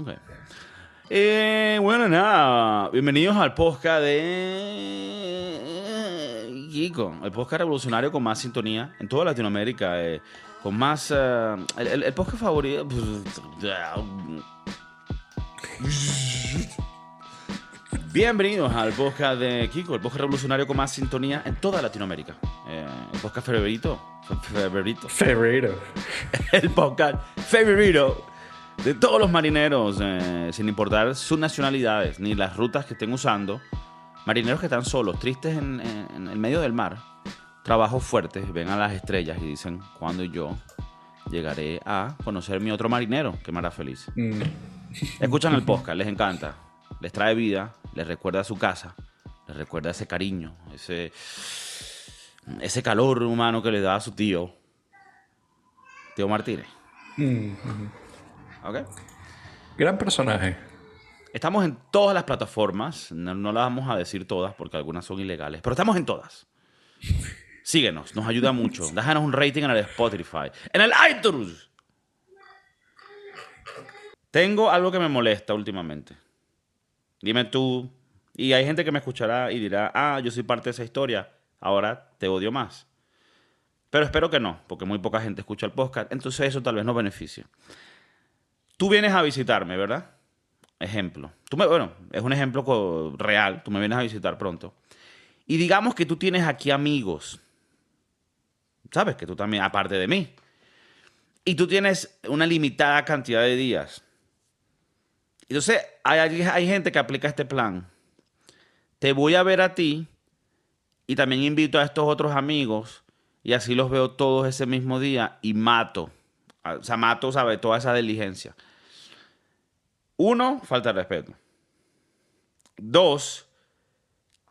Ok. Eh, bueno, nada. Bienvenidos al podcast de Kiko, el podcast revolucionario con más sintonía en toda Latinoamérica, eh, con más eh, el, el- el podcast favorito. Bienvenidos al podcast de Kiko, el podcast revolucionario con más sintonía en toda Latinoamérica. Eh, el podcast favorito, favorito, Febrero. el podcast favorito de todos los marineros, eh, sin importar sus nacionalidades ni las rutas que estén usando. Marineros que están solos, tristes en, en- en el medio del mar, trabajos fuertes, ven a las estrellas y dicen, ¿cuándo yo llegaré a conocer mi otro marinero que me hará feliz? Mm. Escuchan el podcast, les encanta, les trae vida, les recuerda a su casa, les recuerda ese cariño, ese, ese calor humano que le da a su tío, tío Martínez. Mm. ¿Ok? Gran personaje. Estamos en todas las plataformas, no, no las vamos a decir todas porque algunas son ilegales, pero estamos en todas. Síguenos, nos ayuda mucho. Déjanos un rating en el Spotify, en el iTunes. Tengo algo que me molesta últimamente. Dime tú, y hay gente que me escuchará y dirá, ah, yo soy parte de esa historia, ahora te odio más. Pero espero que no, porque muy poca gente escucha el podcast, entonces eso tal vez no beneficie. Tú vienes a visitarme, ¿verdad? Ejemplo. Tú me, bueno, es un ejemplo real. Tú me vienes a visitar pronto. Y digamos que tú tienes aquí amigos. ¿Sabes? Que tú también, aparte de mí. Y tú tienes una limitada cantidad de días. Entonces, hay, hay gente que aplica este plan. Te voy a ver a ti y también invito a estos otros amigos y así los veo todos ese mismo día y mato. O sea, mato, ¿sabes? Toda esa diligencia. Uno, falta de respeto. Dos,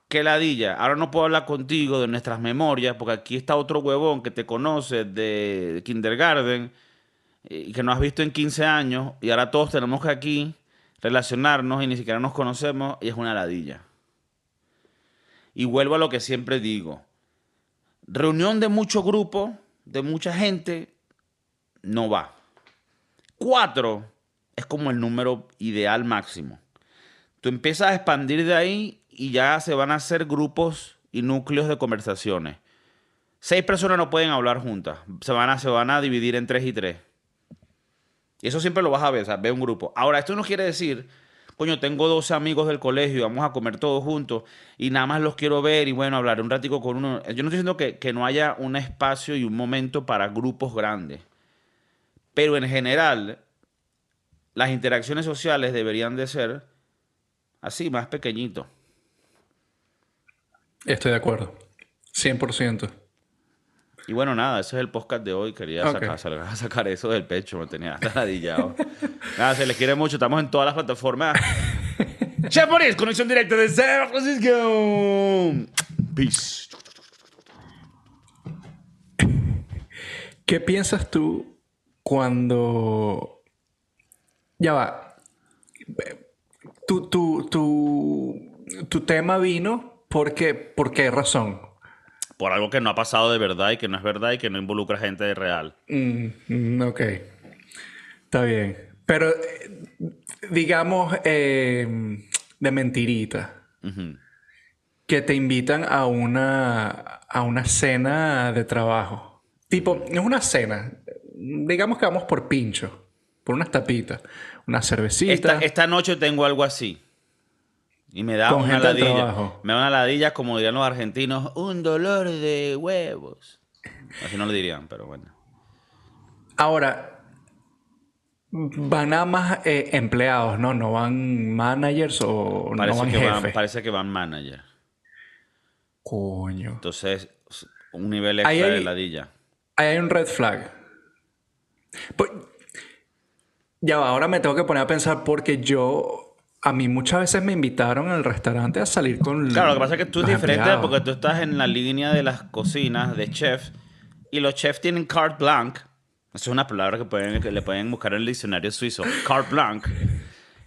que ladilla. Ahora no puedo hablar contigo de nuestras memorias porque aquí está otro huevón que te conoce de kindergarten y que no has visto en 15 años y ahora todos tenemos que aquí relacionarnos y ni siquiera nos conocemos y es una ladilla. Y vuelvo a lo que siempre digo. Reunión de mucho grupo, de mucha gente, no va. Cuatro es como el número ideal máximo. Tú empiezas a expandir de ahí y ya se van a hacer grupos y núcleos de conversaciones. Seis personas no pueden hablar juntas. Se van a, se van a dividir en tres y tres. Y eso siempre lo vas a ver, ve un grupo. Ahora, esto no quiere decir, coño, tengo 12 amigos del colegio vamos a comer todos juntos y nada más los quiero ver y bueno, hablar un ratico con uno. Yo no estoy diciendo que no haya un espacio y un momento para grupos grandes. Pero en general, las interacciones sociales deberían de ser así, más pequeñitos. Estoy de acuerdo. 100%. Y bueno, nada, ese es el podcast de hoy. Quería Ok. sacar, sacar- eso del pecho, me tenía hasta nada, se les quiere mucho. Estamos en todas las plataformas. Moris, conexión directa de San Francisco. Peace. ¿Qué piensas tú cuando... Ya va. Tu, tu, tu, tu tema vino porque... ¿Por qué razón? Por algo que no ha pasado de verdad y que no es verdad y que no involucra gente de real. Mm, ok. Está bien. Pero, eh, digamos, eh, de mentirita. Que te invitan a una, a una cena de trabajo. Tipo, es una cena. Digamos que vamos por pincho. Por unas tapitas. Una cervecita. Esta, esta noche tengo algo así. Y me da Con una ladilla. Me da una ladilla, como dirían los argentinos, un dolor de huevos. Así no lo dirían, pero bueno. Ahora, van nada más eh, empleados, ¿no? No van managers o no van que van, jefes. parece que van manager. Coño. Entonces, un nivel extra de ladilla. Ahí hay un red flag. Pues, ya va, ahora me tengo que poner a pensar porque yo... A mí muchas veces me invitaron al restaurante a salir con Claro, lo que pasa es que tú es diferente empleados. porque tú estás en la línea de las cocinas de chef y los chefs tienen carte blanche. Es una palabra que, pueden, que le pueden buscar en el diccionario suizo. Carte blanche.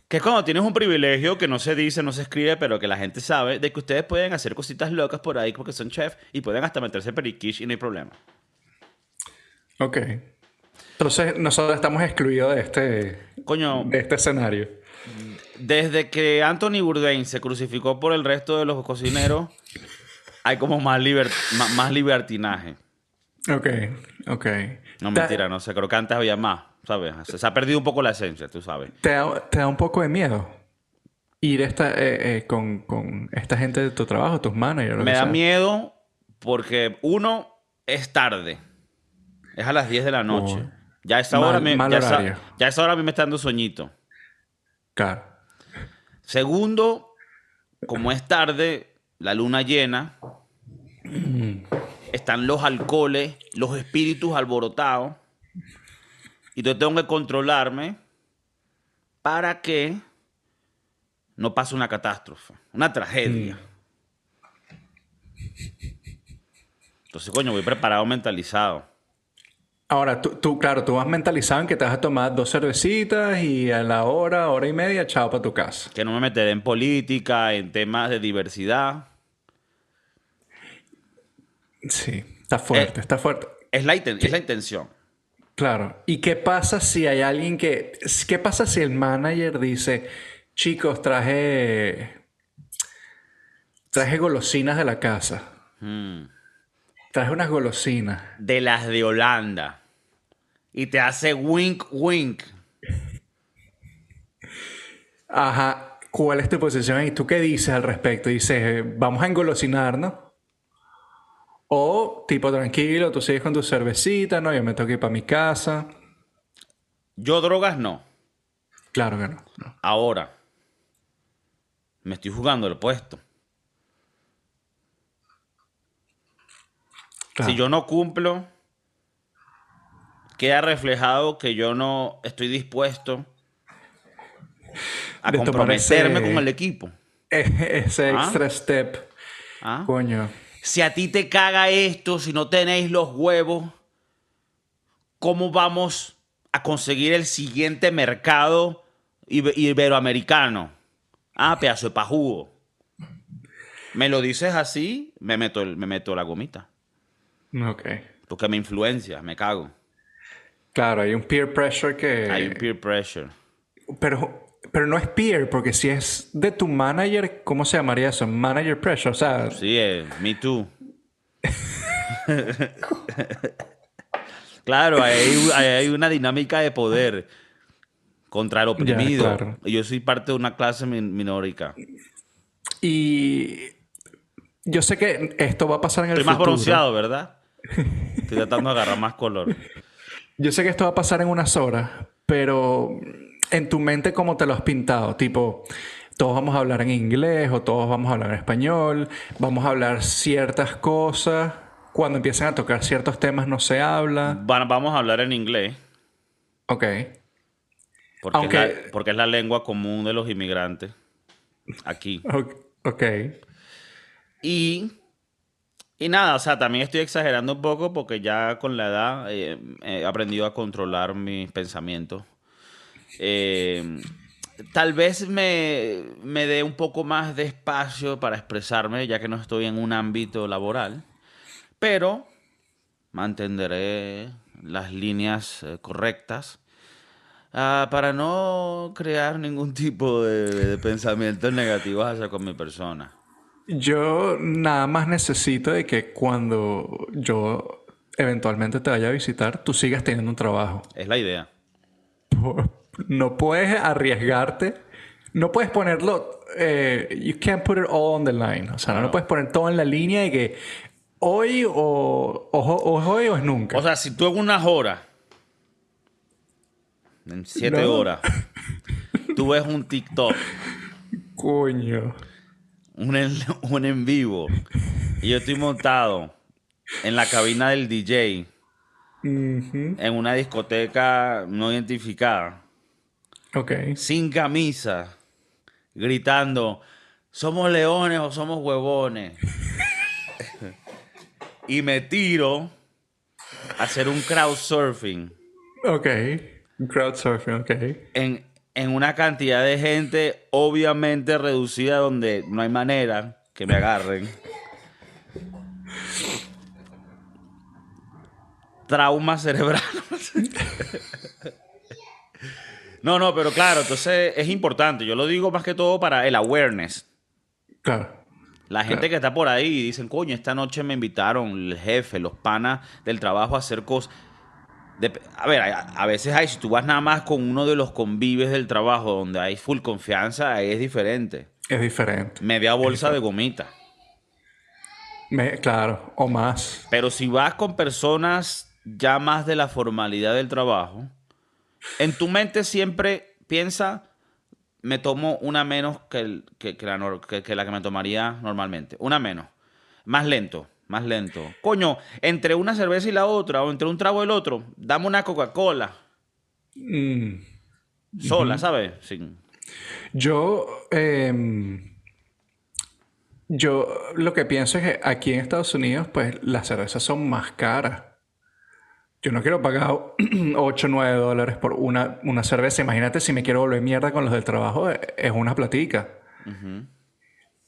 Que es cuando tienes un privilegio que no se dice, no se escribe, pero que la gente sabe de que ustedes pueden hacer cositas locas por ahí porque son chef y pueden hasta meterse periquish y no hay problema. Ok. Entonces, nosotros estamos excluidos de este... Coño, de este escenario. desde que Anthony Bourdain se crucificó por el resto de los cocineros, hay como más, liber- más libertinaje. Ok, ok. No, mentira, no sé. Creo que antes había más, ¿sabes? Se, se ha perdido un poco la esencia, tú sabes. ¿Te da, te da un poco de miedo ir esta, eh, eh, con, con esta gente de tu trabajo, tus managers? Me da sea? miedo porque, uno, es tarde. Es a las 10 de la noche. Oh. Ya a esa Mal- hora me, ya esa- ya a esa hora a mí me está dando sueñito. Claro. Segundo, como es tarde, la luna llena, están los alcoholes, los espíritus alborotados, y yo tengo que controlarme para que no pase una catástrofe, una tragedia. Entonces, coño, voy preparado, mentalizado. Ahora, tú, tú, claro, tú vas mentalizado en que te vas a tomar dos cervecitas y a la hora, hora y media, chao para tu casa. Que no me meteré en política, en temas de diversidad. Sí, está fuerte, Eh. está fuerte. Es la, inten- es la intención. Claro. ¿Y qué pasa si hay alguien que... ¿Qué pasa si el manager dice, chicos, traje... Traje golosinas de la casa. Mm. Traje unas golosinas. de las de Holanda. Y te hace wink, wink. Ajá. ¿Cuál es tu posición? ¿Y tú qué dices al respecto? Dices, vamos a engolosinarnos. O tipo tranquilo, tú sigues con tu cervecita, no, yo me tengo que ir para mi casa. Yo drogas no. Claro que no. no. Ahora. Me estoy jugando el puesto. Claro. Si yo no cumplo, queda reflejado que yo no estoy dispuesto a De comprometerme ese- con el equipo. Ese Ah. extra step. ¿Ah? Coño. Si a ti te caga esto, si no tenéis los huevos, ¿cómo vamos a conseguir el siguiente mercado ibe- iberoamericano? Ah, pedazo de pajugo. Me lo dices así, me meto, el- me meto la gomita. Ok. Porque me influencia, me cago. Claro, hay un peer pressure que... Hay un peer pressure. Pero, pero no es peer, porque si es de tu manager, ¿cómo se llamaría eso? Manager pressure. O sea, Sí, eh, me too. claro, hay, hay- una dinámica de poder contra el oprimido. claro. Y Yo soy parte de una clase min- minórica. y yo sé que esto va a pasar en el Estoy más futuro. bronceado, ¿verdad? Estoy tratando de agarrar más color. Yo sé que esto va a pasar en unas horas, pero en tu mente, ¿cómo te lo has pintado? Tipo, todos vamos a hablar en inglés o todos vamos a hablar en español, vamos a hablar ciertas cosas. Cuando empiezan a tocar ciertos temas no se habla. Va- vamos a hablar en inglés. Ok. Porque, Aunque- es la, porque es la lengua común de los inmigrantes. Aquí. Ok. ok. Y, y nada, o sea, también estoy exagerando un poco porque ya con la edad eh, he aprendido a controlar mis pensamientos. Eh, tal vez me, me dé un poco más de espacio para expresarme, ya que no estoy en un ámbito laboral, pero mantendré las líneas eh, correctas. ah, para no crear ningún tipo de, de pensamientos negativos hacia con mi persona. Yo nada más necesito de que cuando yo eventualmente te vaya a visitar, tú sigas teniendo un trabajo. Es la idea. No puedes arriesgarte. No puedes ponerlo. eh, you can't put it all on the line. O sea, no, puedes poner todo en la línea de que hoy o, o, o es hoy o es nunca. O sea, si tú en unas horas, en siete No. horas, tú ves un TikTok, Coño. Un en, un en vivo, y yo estoy montado en la cabina del DJ, en una discoteca no identificada, Ok. sin camisa, gritando, ¿somos leones o somos huevones? y me tiro a hacer un crowdsurfing. Ok. Crowdsurfing, ok. en, en una cantidad de gente obviamente reducida donde no hay manera que me agarren. Trauma cerebral. No, no, pero claro, entonces es importante. Yo lo digo más que todo para el awareness. Claro. La gente que está por ahí y dicen, coño, esta noche me invitaron el jefe, los panas del trabajo a hacer cosas. A ver, a, a veces hay, si tú vas nada más con uno de los convives del trabajo donde hay full confianza, ahí es diferente. Es diferente. Media bolsa de gomita. Me- claro, o más. Pero si vas con personas ya más de la formalidad del trabajo, en tu mente siempre piensa, me tomo una menos que, el- que- que la, nor- que- que la que me tomaría normalmente. Una menos. Más lento, más lento. Coño, entre una cerveza y la otra, o entre un trago y el otro, dame una Coca-Cola. Mm. Sola, ¿sabes? Sin... Yo, em, yo lo que pienso es que aquí en Estados Unidos, pues las cervezas son más caras. Yo no quiero pagar 8 o 9 dólares por una, una cerveza. Imagínate si me quiero volver mierda con los del trabajo, es una platica.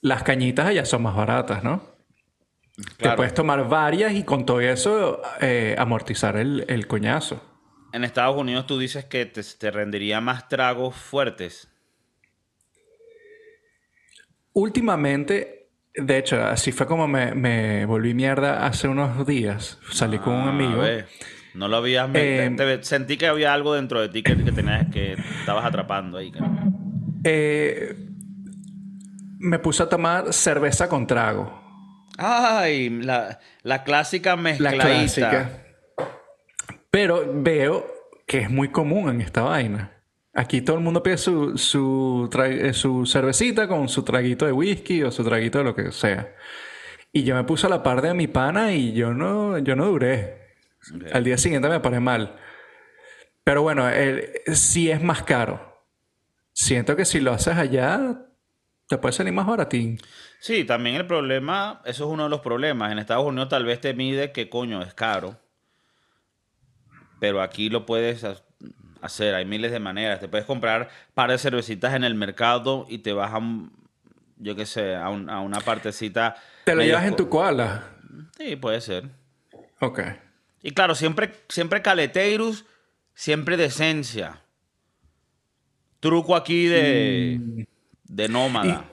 Las cañitas allá son más baratas, ¿no? Te puedes tomar varias y con todo eso eh, amortizar el, el coñazo. En Estados Unidos tú dices que te, te rendiría más tragos fuertes. Últimamente, de hecho, así fue como me, me volví mierda hace unos días. Salí con un Ah, amigo. a ver, No lo habías... Eh, te- te- sentí que había algo dentro de ti que, que tenías que estabas atrapando ahí. Eh, me puse a tomar cerveza con trago. Ay, la, la clásica La mezcladita. clásica. Pero veo que es muy común en esta vaina. Aquí todo el mundo pide su, su, eh, su cervecita con su traguito de whisky o su traguito de lo que sea. Y yo me puse a la par de mi pana y yo no, yo no duré. Al día siguiente me paré mal. Pero bueno, el- sí es más caro. Siento que si lo haces allá, te puede salir más baratín. Sí, también el problema, eso es uno de los problemas. En Estados Unidos tal vez te mide que coño es caro. Pero aquí lo puedes ha- hacer, hay miles de maneras. Te puedes comprar par de cervecitas en el mercado y te vas a, un- yo qué sé, a, un- a una partecita. ¿Te lo llevas en tu koala? Sí, puede ser. Ok. Y claro, siempre, siempre caleteirus, siempre decencia. Truco aquí de, de nómada.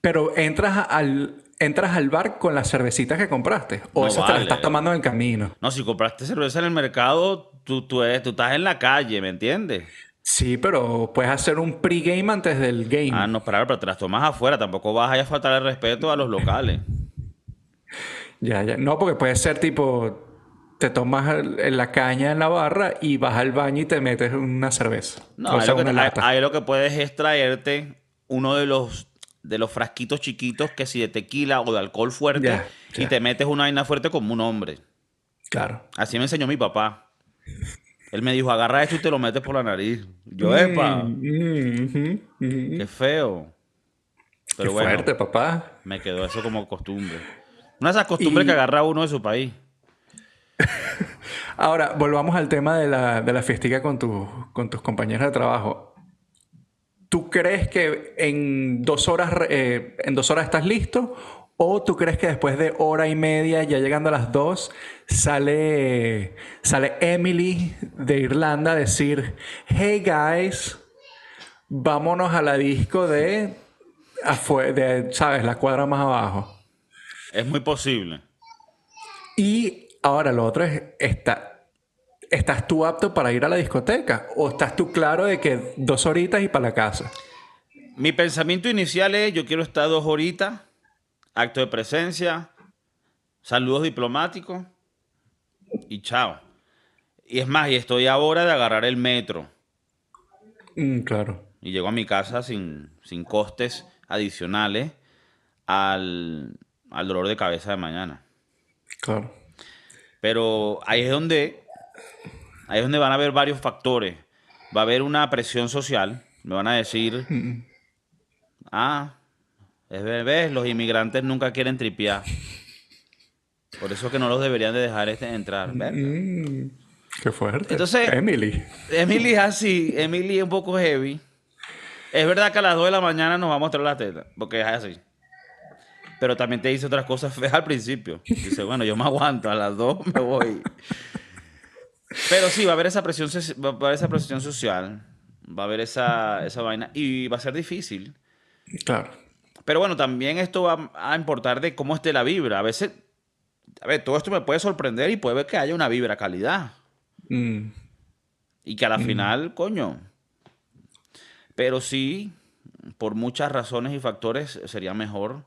Pero entras al, entras al bar con las cervecitas que compraste. O No esas te las estás tomando en el camino. No, si compraste cerveza en el mercado, tú, tú, eres- tú estás en la calle, ¿me entiendes? Sí, pero puedes hacer un pregame antes del game. Ah, no, pero, pero te las tomas afuera. Tampoco vas a faltar el respeto a los locales. Ya, ya. No, porque puede ser tipo. Te tomas la caña en la barra y vas al baño y te metes una cerveza. No, o ahí lo, que, ahí lo que puedes es traerte uno de los, de los frasquitos chiquitos que si de tequila o de alcohol fuerte y te metes una vaina fuerte como un hombre. Claro. Así me enseñó mi papá. Él me dijo, agarra esto y te lo metes por la nariz. Yo, epa, Mm, ujú, ujú. qué feo. Pero Qué bueno, fuerte, papá. me quedó eso como costumbre. Una de esas costumbres Y- que agarra uno de su país. Ahora, volvamos al tema de la, de la fiestica con, con tus compañeros de trabajo. ¿Tú crees que en dos horas, eh, en dos horas estás listo? ¿O tú crees que después de hora y media, ya llegando a las dos, sale, sale Emily de Irlanda a decir, hey guys, vámonos a la disco de, de ¿sabes? La cuadra más abajo. Es muy posible. Y ahora lo otro es, está, ¿estás tú apto para ir a la discoteca? ¿O estás tú claro de que dos horitas y para la casa? Mi pensamiento inicial es, yo quiero estar dos horitas, acto de presencia, saludos diplomáticos y chao. Y es más, y estoy ahora de agarrar el metro Mm, claro. y llego a mi casa sin, sin costes adicionales al, al dolor de cabeza de mañana. Claro. Pero ahí es donde ahí es donde van a haber varios factores. Va a haber una presión social. Me van a decir, ah, es ves, los inmigrantes nunca quieren tripear. Por eso que no los deberían de dejar este entrar. Mm, qué fuerte. Entonces- Emily. Emily es así, Emily es un poco heavy. Es verdad que a las 2 de la mañana nos va a mostrar la teta, porque es así. Pero también te dice otras cosas feas al principio. Dice, bueno, yo me aguanto, a las 2 me voy. Pero sí, va a haber esa presión, va a haber esa presión social. Va a haber esa, esa vaina y va a ser difícil. Claro. Pero bueno, también esto va a importar de cómo esté la vibra. A veces, a ver, todo esto me puede sorprender y puede ver que haya una vibra calidad. Mm. Y que a la final, coño. Pero sí, por muchas razones y factores, sería mejor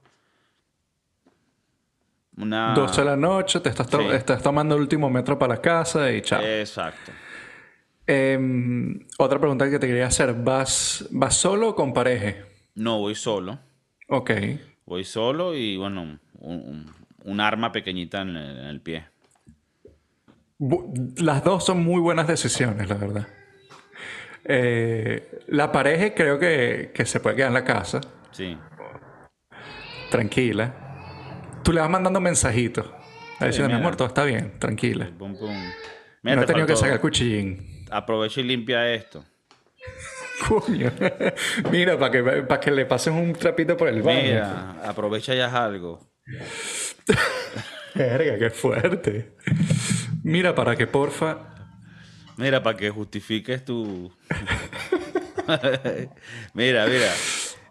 una... 12 de la noche, te estás, to- Sí. estás tomando el último metro para la casa y chao. Exacto. Em, otra pregunta que te quería hacer. ¿Vas, vas solo o con pareja? No, voy solo. Ok. Voy solo y, bueno, un, un- un arma pequeñita en el, en el pie. Bu- Las dos son muy buenas decisiones, la verdad. Eh, la pareja creo que, que se puede quedar en la casa, Sí. tranquila. Tú le vas mandando mensajitos. A decir, mi amor, todo está bien, tranquila. Pum, pum. No he te tenido que sacar el cuchillín. Aprovecha y limpia esto. Coño. Mira, para que, para que le pases un trapito por el baño. Mira, aprovecha y haz algo. Verga, qué fuerte. Mira, para que porfa. Mira, para que justifiques tu. mira, mira.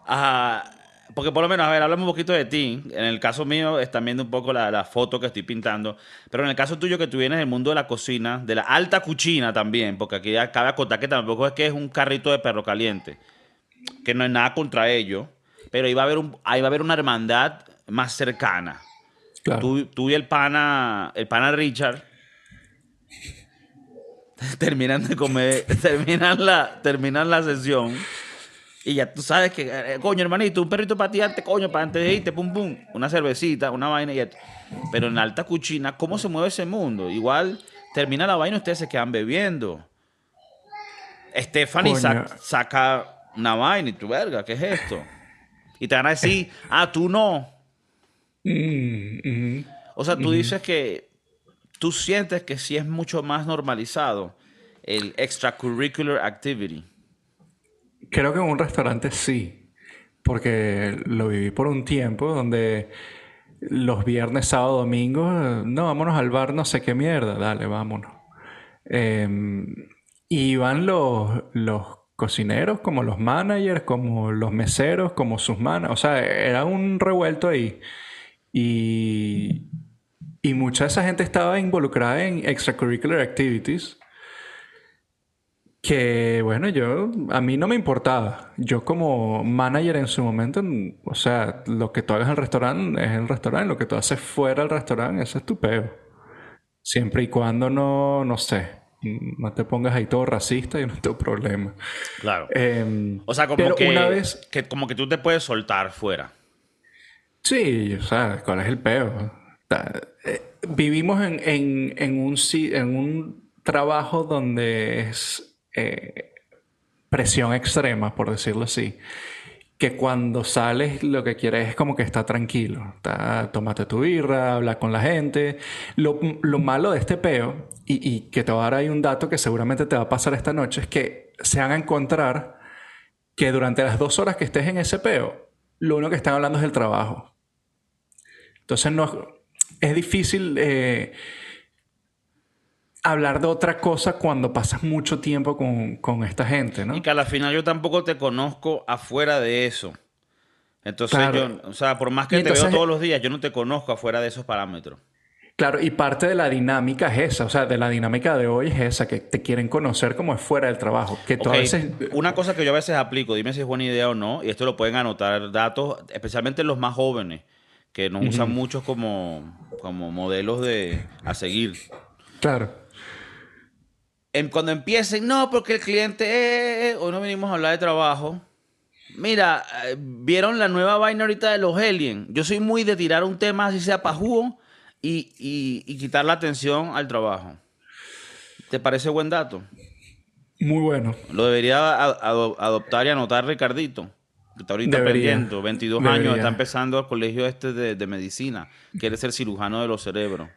Ajá, porque por lo menos, a ver, hablamos un poquito de ti. En el caso mío, están viendo un poco la, la foto que estoy pintando. Pero en el caso tuyo, que tú vienes del mundo de la cocina, de la alta cuchina también, porque aquí ya cabe acotar que tampoco es que es un carrito de perro caliente. Que no hay nada contra ello. Pero ahí va a haber, un, ahí va a haber una hermandad más cercana. Claro. Tú, tú y el pana, el pana Richard terminan de comer, terminan la, terminan la sesión y ya tú sabes que, eh, coño, hermanito, un perrito para ti antes, coño, para antes de irte, pum, pum, una cervecita, una vaina y ya. Pero en alta cuchina, ¿cómo se mueve ese mundo? Igual termina la vaina y ustedes se quedan bebiendo. Stephanie sac- saca una vaina y tú, verga, ¿qué es esto? Y te van a decir, ah, tú no. Mm, mm. O sea, tú dices que tú sientes que sí es mucho más normalizado el extracurricular activity. Creo que en un restaurante sí, porque lo viví por un tiempo donde los viernes, sábado, domingo, eh, no, vámonos al bar, no sé qué mierda, dale, vámonos. Em, y iban los, los cocineros, como los managers, como los meseros, como sus manas, o sea, era un revuelto ahí. Y, y mucha de esa gente estaba involucrada en extracurricular activities que bueno, yo a mí no me importaba. Yo como manager en su momento, o sea, lo que tú hagas en el restaurante es el restaurante, lo que tú haces fuera del restaurante, eso es tu peo. Siempre y cuando no, no sé, no te pongas ahí todo racista y no tengo problema. Claro. Em, o sea, como pero que, una vez, que como que tú te puedes soltar fuera. sí, o sea, ¿cuál es el peo? Eh, vivimos en, en, en un, en un trabajo donde es eh, presión extrema, por decirlo así. Que cuando sales lo que quieres es como que está tranquilo. Está, tómate tu birra, habla con la gente. Lo, lo malo de este peo, y, y que te voy a dar ahí un dato que seguramente te va a pasar esta noche, es que se van a encontrar que durante las dos horas que estés en ese peo, lo único que están hablando es del trabajo. Entonces no es difícil eh, hablar de otra cosa cuando pasas mucho tiempo con, con esta gente, ¿no? Y que a la final yo tampoco te conozco afuera de eso. Entonces Claro. yo, o sea, por más que Y te veo todos los días, yo no te conozco afuera de esos parámetros. Claro, y parte de la dinámica es esa, o sea, de la dinámica de hoy es esa, que te quieren conocer como es fuera del trabajo, que tú a veces... Una cosa que yo a veces aplico, dime si es buena idea o no, y esto lo pueden anotar datos, especialmente los más jóvenes, que nos usan mucho como, como modelos de, a seguir. Claro. Em, cuando empiecen, no, porque el cliente, eh, eh, hoy no venimos a hablar de trabajo. Mira, eh, vieron la nueva vaina ahorita de los aliens. Yo soy muy de tirar un tema así sea pajugo y, y, y quitar la atención al trabajo. ¿Te parece buen dato? Muy bueno. Lo debería ado- adoptar y anotar Ricardito. Que está ahorita Debería. pendiente, 22 Debería. años, está empezando al colegio este de, de medicina. Quiere ser cirujano de los cerebros.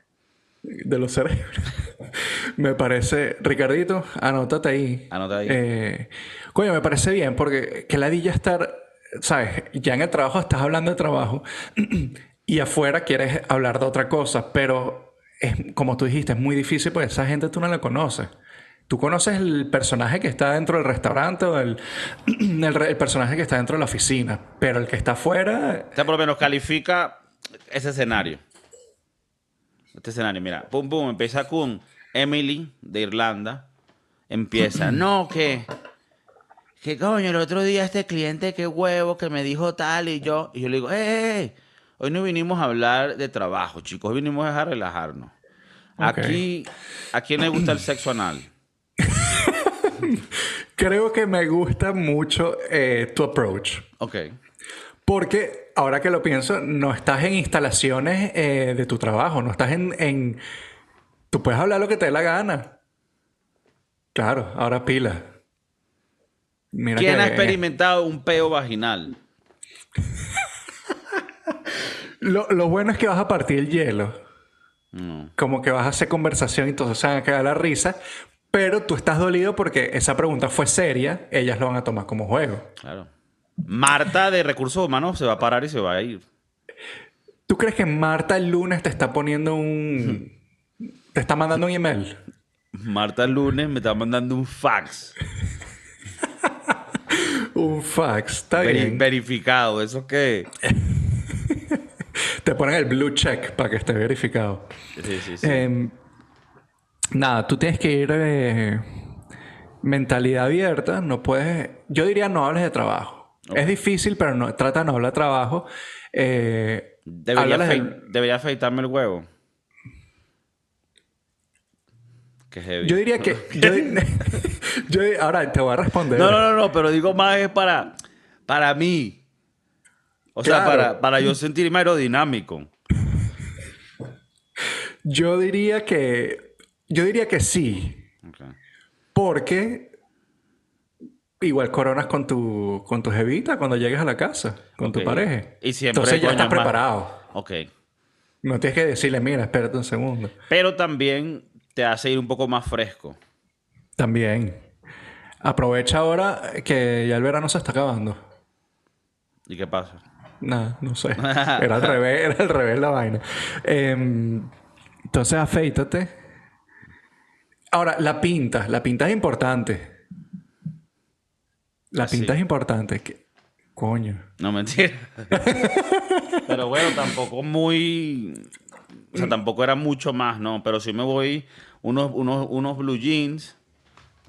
De los cerebros. me parece... Ricardito, anótate ahí. Anota ahí. Eh, coño, me parece bien porque que ladilla estar, ¿sabes? Ya en el trabajo estás hablando de trabajo y afuera quieres hablar de otra cosa, pero es, como tú dijiste, es muy difícil porque esa gente tú no la conoces. Tú conoces el personaje que está dentro del restaurante o el, el, el personaje que está dentro de la oficina, pero el que está afuera... O sea, por lo menos califica ese escenario. Este escenario, mira, pum, pum, empieza con Emily de Irlanda. Empieza, no, que, que coño, el otro día este cliente, qué huevo, que me dijo tal y yo. Y yo le digo, eh, eh, eh, hoy no vinimos a hablar de trabajo, chicos, hoy vinimos a relajarnos. Aquí, ¿a quién le gusta el sexo anal? Creo que me gusta mucho eh, tu approach. Ok. Porque ahora que lo pienso, no estás en instalaciones eh, de tu trabajo, no estás en, en... Tú puedes hablar lo que te dé la gana. Claro, ahora pila. Mira ¿Quién que- ha experimentado un peo vaginal? Lo, lo bueno es que vas a partir el hielo. No. Como que vas a hacer conversación y todos se van a cagar la risa. Pero tú estás dolido porque esa pregunta fue seria. Ellas lo van a tomar como juego. Claro. Marta de Recursos Humanos se va a parar y se va a ir. ¿Tú crees que Marta el lunes te está poniendo un... te está mandando un email? Marta lunes me está mandando un fax. Un fax. Está bien. verificado. ¿Eso qué? Te ponen el blue check para que esté verificado. Sí, sí, sí. Eh, nada, tú tienes que ir eh, mentalidad abierta. No puedes. Yo diría no hables de trabajo. Es difícil, pero no, trata de no hablar de trabajo. Eh, debería, del- debería afeitarme el huevo. Qué heavy. yo diría que. yo ahora te voy a responder. No, no, no, no, pero digo más es para, para mí. O sea, para, para yo sentirme aerodinámico. Yo diría que. Yo diría que sí. Porque. Igual coronas con tu, con tu jevita cuando llegues a la casa, con tu pareja. Y siempre, Entonces ya estás más- preparado. Ok. No tienes que decirle, mira, espérate un segundo. Pero también te hace ir un poco más fresco. También. Aprovecha ahora que ya el verano se está acabando. ¿Y qué pasa? Nada, no sé. Era al revés, era al revés la vaina. Em, entonces, afeítate. Ahora, la pinta. La pinta es importante. La pinta es importante. Que- Coño. No, mentira. Pero bueno, tampoco muy... O sea, tampoco era mucho más, ¿no? Pero sí me voy unos, unos, unos blue jeans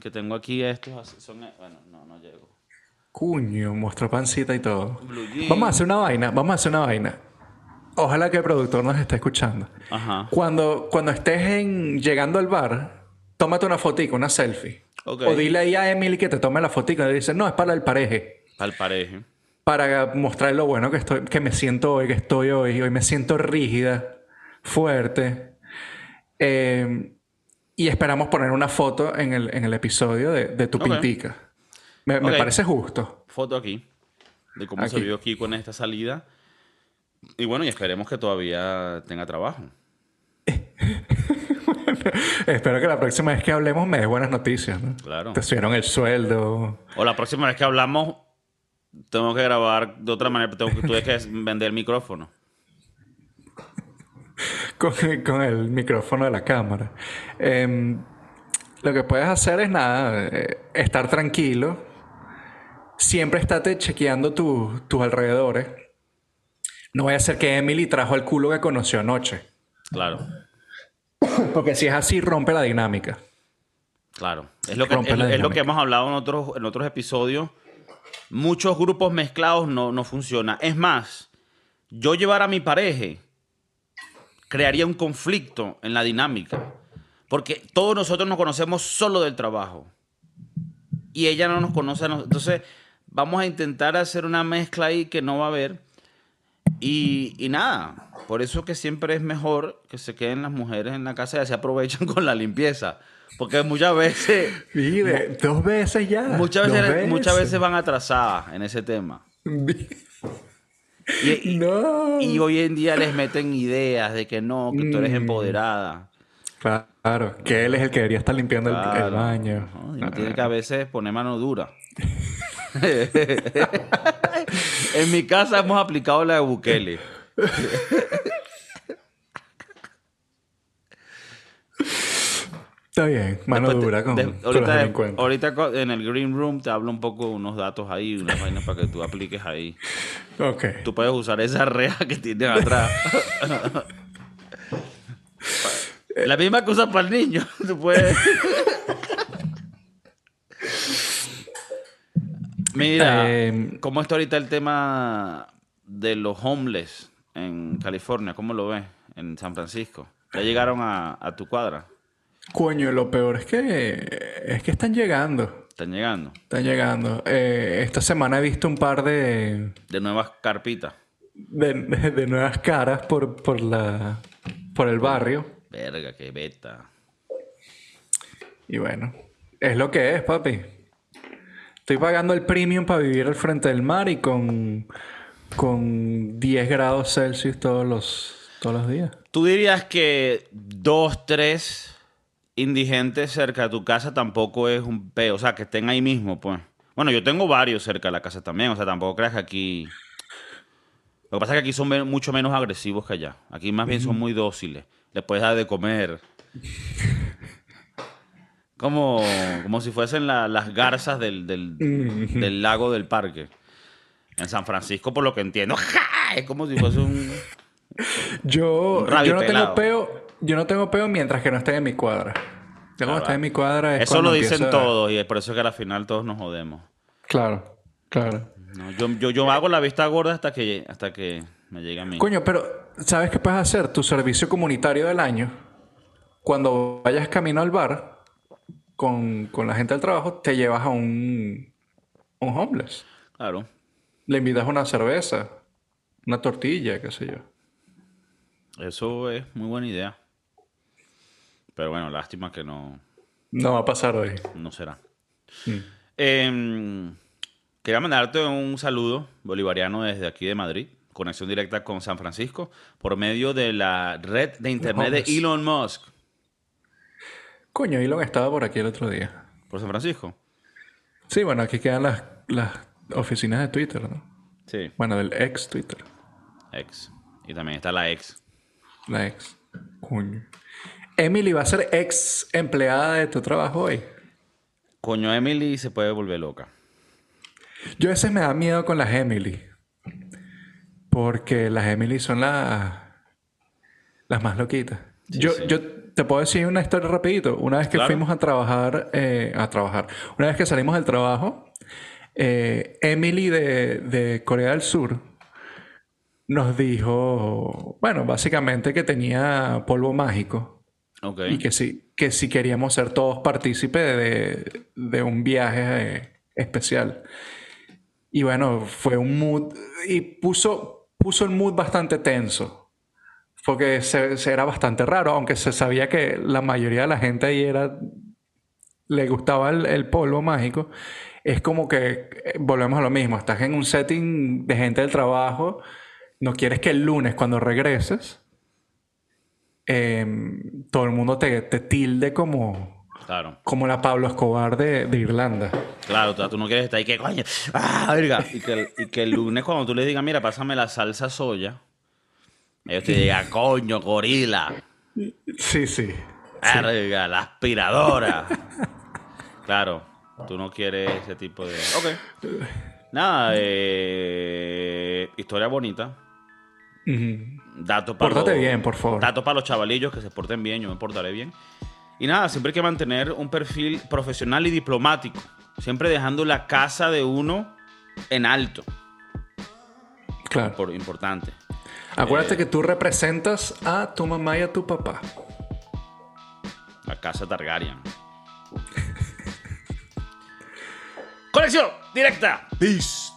que tengo aquí estos. Son, bueno, no, no llego. Cuño, mostró pancita y todo. Vamos a hacer una vaina, vamos a hacer una vaina. Ojalá que el productor nos esté escuchando. Ajá. Cuando, cuando estés en, llegando al bar, tómate una fotico, una selfie. Ok. O dile ahí a Emily que te tome la fotico y le dice, no, es para el pareje. Al pareje. Para mostrar lo bueno que estoy, que me siento hoy, que estoy hoy. Hoy me siento rígida, fuerte. Eh, y esperamos poner una foto en el, en el episodio de, de tu Ok. pintica. Me, parece justo. Foto aquí. De cómo se Aquí. vio aquí con esta salida. Y bueno, y esperemos que todavía tenga trabajo. Espero que la próxima vez que hablemos me des buenas noticias. ¿no? Claro. Te subieron el sueldo. O la próxima vez que hablamos, tengo que grabar de otra manera. Tengo que, tuve que vender el micrófono. con, con el micrófono de la cámara. Em, lo que puedes hacer es nada, eh, estar tranquilo. Siempre estate chequeando tu- tus alrededores. No vaya a ser que Emily trajo el culo que conoció anoche. Claro. Porque si es así, rompe la dinámica. Claro, es lo que, es, lo que hemos hablado en otros, en otros episodios. Muchos grupos mezclados no, no funciona. Es más, yo llevar a mi pareja crearía un conflicto en la dinámica. Porque todos nosotros nos conocemos solo del trabajo. Y ella no nos conoce a nosotros. Entonces, vamos a intentar hacer una mezcla ahí que no va a haber. Y, y nada, por eso que siempre es mejor que se queden las mujeres en la casa y se aprovechan con la limpieza. Porque muchas veces, Mire, dos veces ya. muchas dos veces, muchas veces van atrasadas en ese tema. Y, y- no. y hoy en día les meten ideas de que no, que tú eres Mm. empoderada. Claro, que él es el que debería estar limpiando el- baño. Y tiene que a veces poner mano dura. en mi casa hemos aplicado la de Bukele. Está bien, mano Después dura con, de- con los ahorita, en el Green Room te hablo un poco unos datos ahí, unas vainas para que tú apliques ahí. Ok. Tú puedes usar esa reja que tienes atrás. La misma cosa para el niño. Tú puedes. Mira, Eh, ¿cómo está ahorita el tema de los homeless en California? ¿Cómo lo ves en San Francisco? ¿Ya llegaron a, a tu cuadra? Coño, lo peor es que es que están llegando. ¿Están llegando? Están llegando. Eh, esta semana he visto un par de, De nuevas carpitas. de, de nuevas caras por, por la por el barrio. Verga, qué beta. Y bueno, es lo que es, papi. Estoy pagando el premium para vivir al frente del mar y con, con 10 grados Celsius todos los, todos los días. ¿Tú dirías que dos, tres indigentes cerca de tu casa tampoco es un peo? O sea, que estén ahí mismo, pues. Bueno, yo tengo varios cerca de la casa también. O sea, tampoco creas que aquí... Lo que pasa es que aquí son men- mucho menos agresivos que allá. Aquí más bien son muy dóciles. Les puedes dar de comer. Como, como si fuesen la- las garzas del, del- del lago del parque. En San Francisco, por lo que entiendo, ¡ja! es como si fuese un... Yo, Un yo no tengo peo, yo no tengo peo mientras que no estén en mi cuadra. Ya cuando Ah, estén va. en mi cuadra es Eso lo dicen todos y es por eso que al final todos nos jodemos. Claro, claro. No, yo, yo, yo hago la vista gorda hasta que, hasta que me llegue a mí. Coño, pero ¿sabes qué puedes hacer? Tu servicio comunitario del año, cuando vayas camino al bar con, con la gente del trabajo, te llevas a un, un homeless. Claro. Le invitas una cerveza, una tortilla, qué sé yo. Eso es muy buena idea. Pero bueno, lástima que no, No va a pasar hoy. no será. Mm. Em, quería mandarte un saludo bolivariano desde aquí de Madrid. Conexión directa con San Francisco por medio de la red de internet de. Elon Musk. Coño, Elon estaba por aquí el otro día. ¿Por San Francisco? Sí, bueno, aquí quedan las, las oficinas de Twitter, ¿no? Sí. Bueno, del ex Twitter. Ex. Y también está la ex. La ex. Coño. Emily va a ser ex empleada de tu trabajo hoy. Coño, Emily se puede volver loca. Yo a veces me da miedo con las Emily. Porque las Emily son las las más loquitas. yo, sí. yo te puedo decir una historia rapidito. Una vez que Claro. fuimos a trabajar, eh, a trabajar, una vez que salimos del trabajo, eh, Emily de, de Corea del Sur nos dijo, bueno, básicamente que tenía polvo mágico. Y que sí, que si queríamos ser todos partícipes de, de un viaje eh, especial. Y bueno, fue un mood. Y puso, puso el mood bastante tenso. Porque se, se era bastante raro, aunque se sabía que la mayoría de la gente ahí era. le gustaba el, el polvo mágico. Es como que eh, volvemos a lo mismo. Estás en un setting de gente del trabajo. No quieres que el lunes, cuando regreses, em, todo el mundo te, te tilde como, Claro. como la Pablo Escobar de, de Irlanda. Claro, tú, tú no quieres estar ahí que coño. ¡Ah, verga! Y que, el- y que el lunes cuando tú le digas, mira, pásame la salsa soya, ellos te digan, coño, gorila. Sí, sí. Verga, la aspiradora. claro, tú no quieres ese tipo de. Ok. Nada, eh, historia bonita. Ujú. Datos para Pórtate los- bien, por favor. Datos para los chavalillos que se porten bien, yo me portaré bien. Y nada, siempre hay que mantener un perfil profesional y diplomático. Siempre dejando la casa de uno en alto. Claro. Por, importante. Acuérdate que tú representas a tu mamá y a tu papá. La casa Targaryen. Conexión directa. Peace.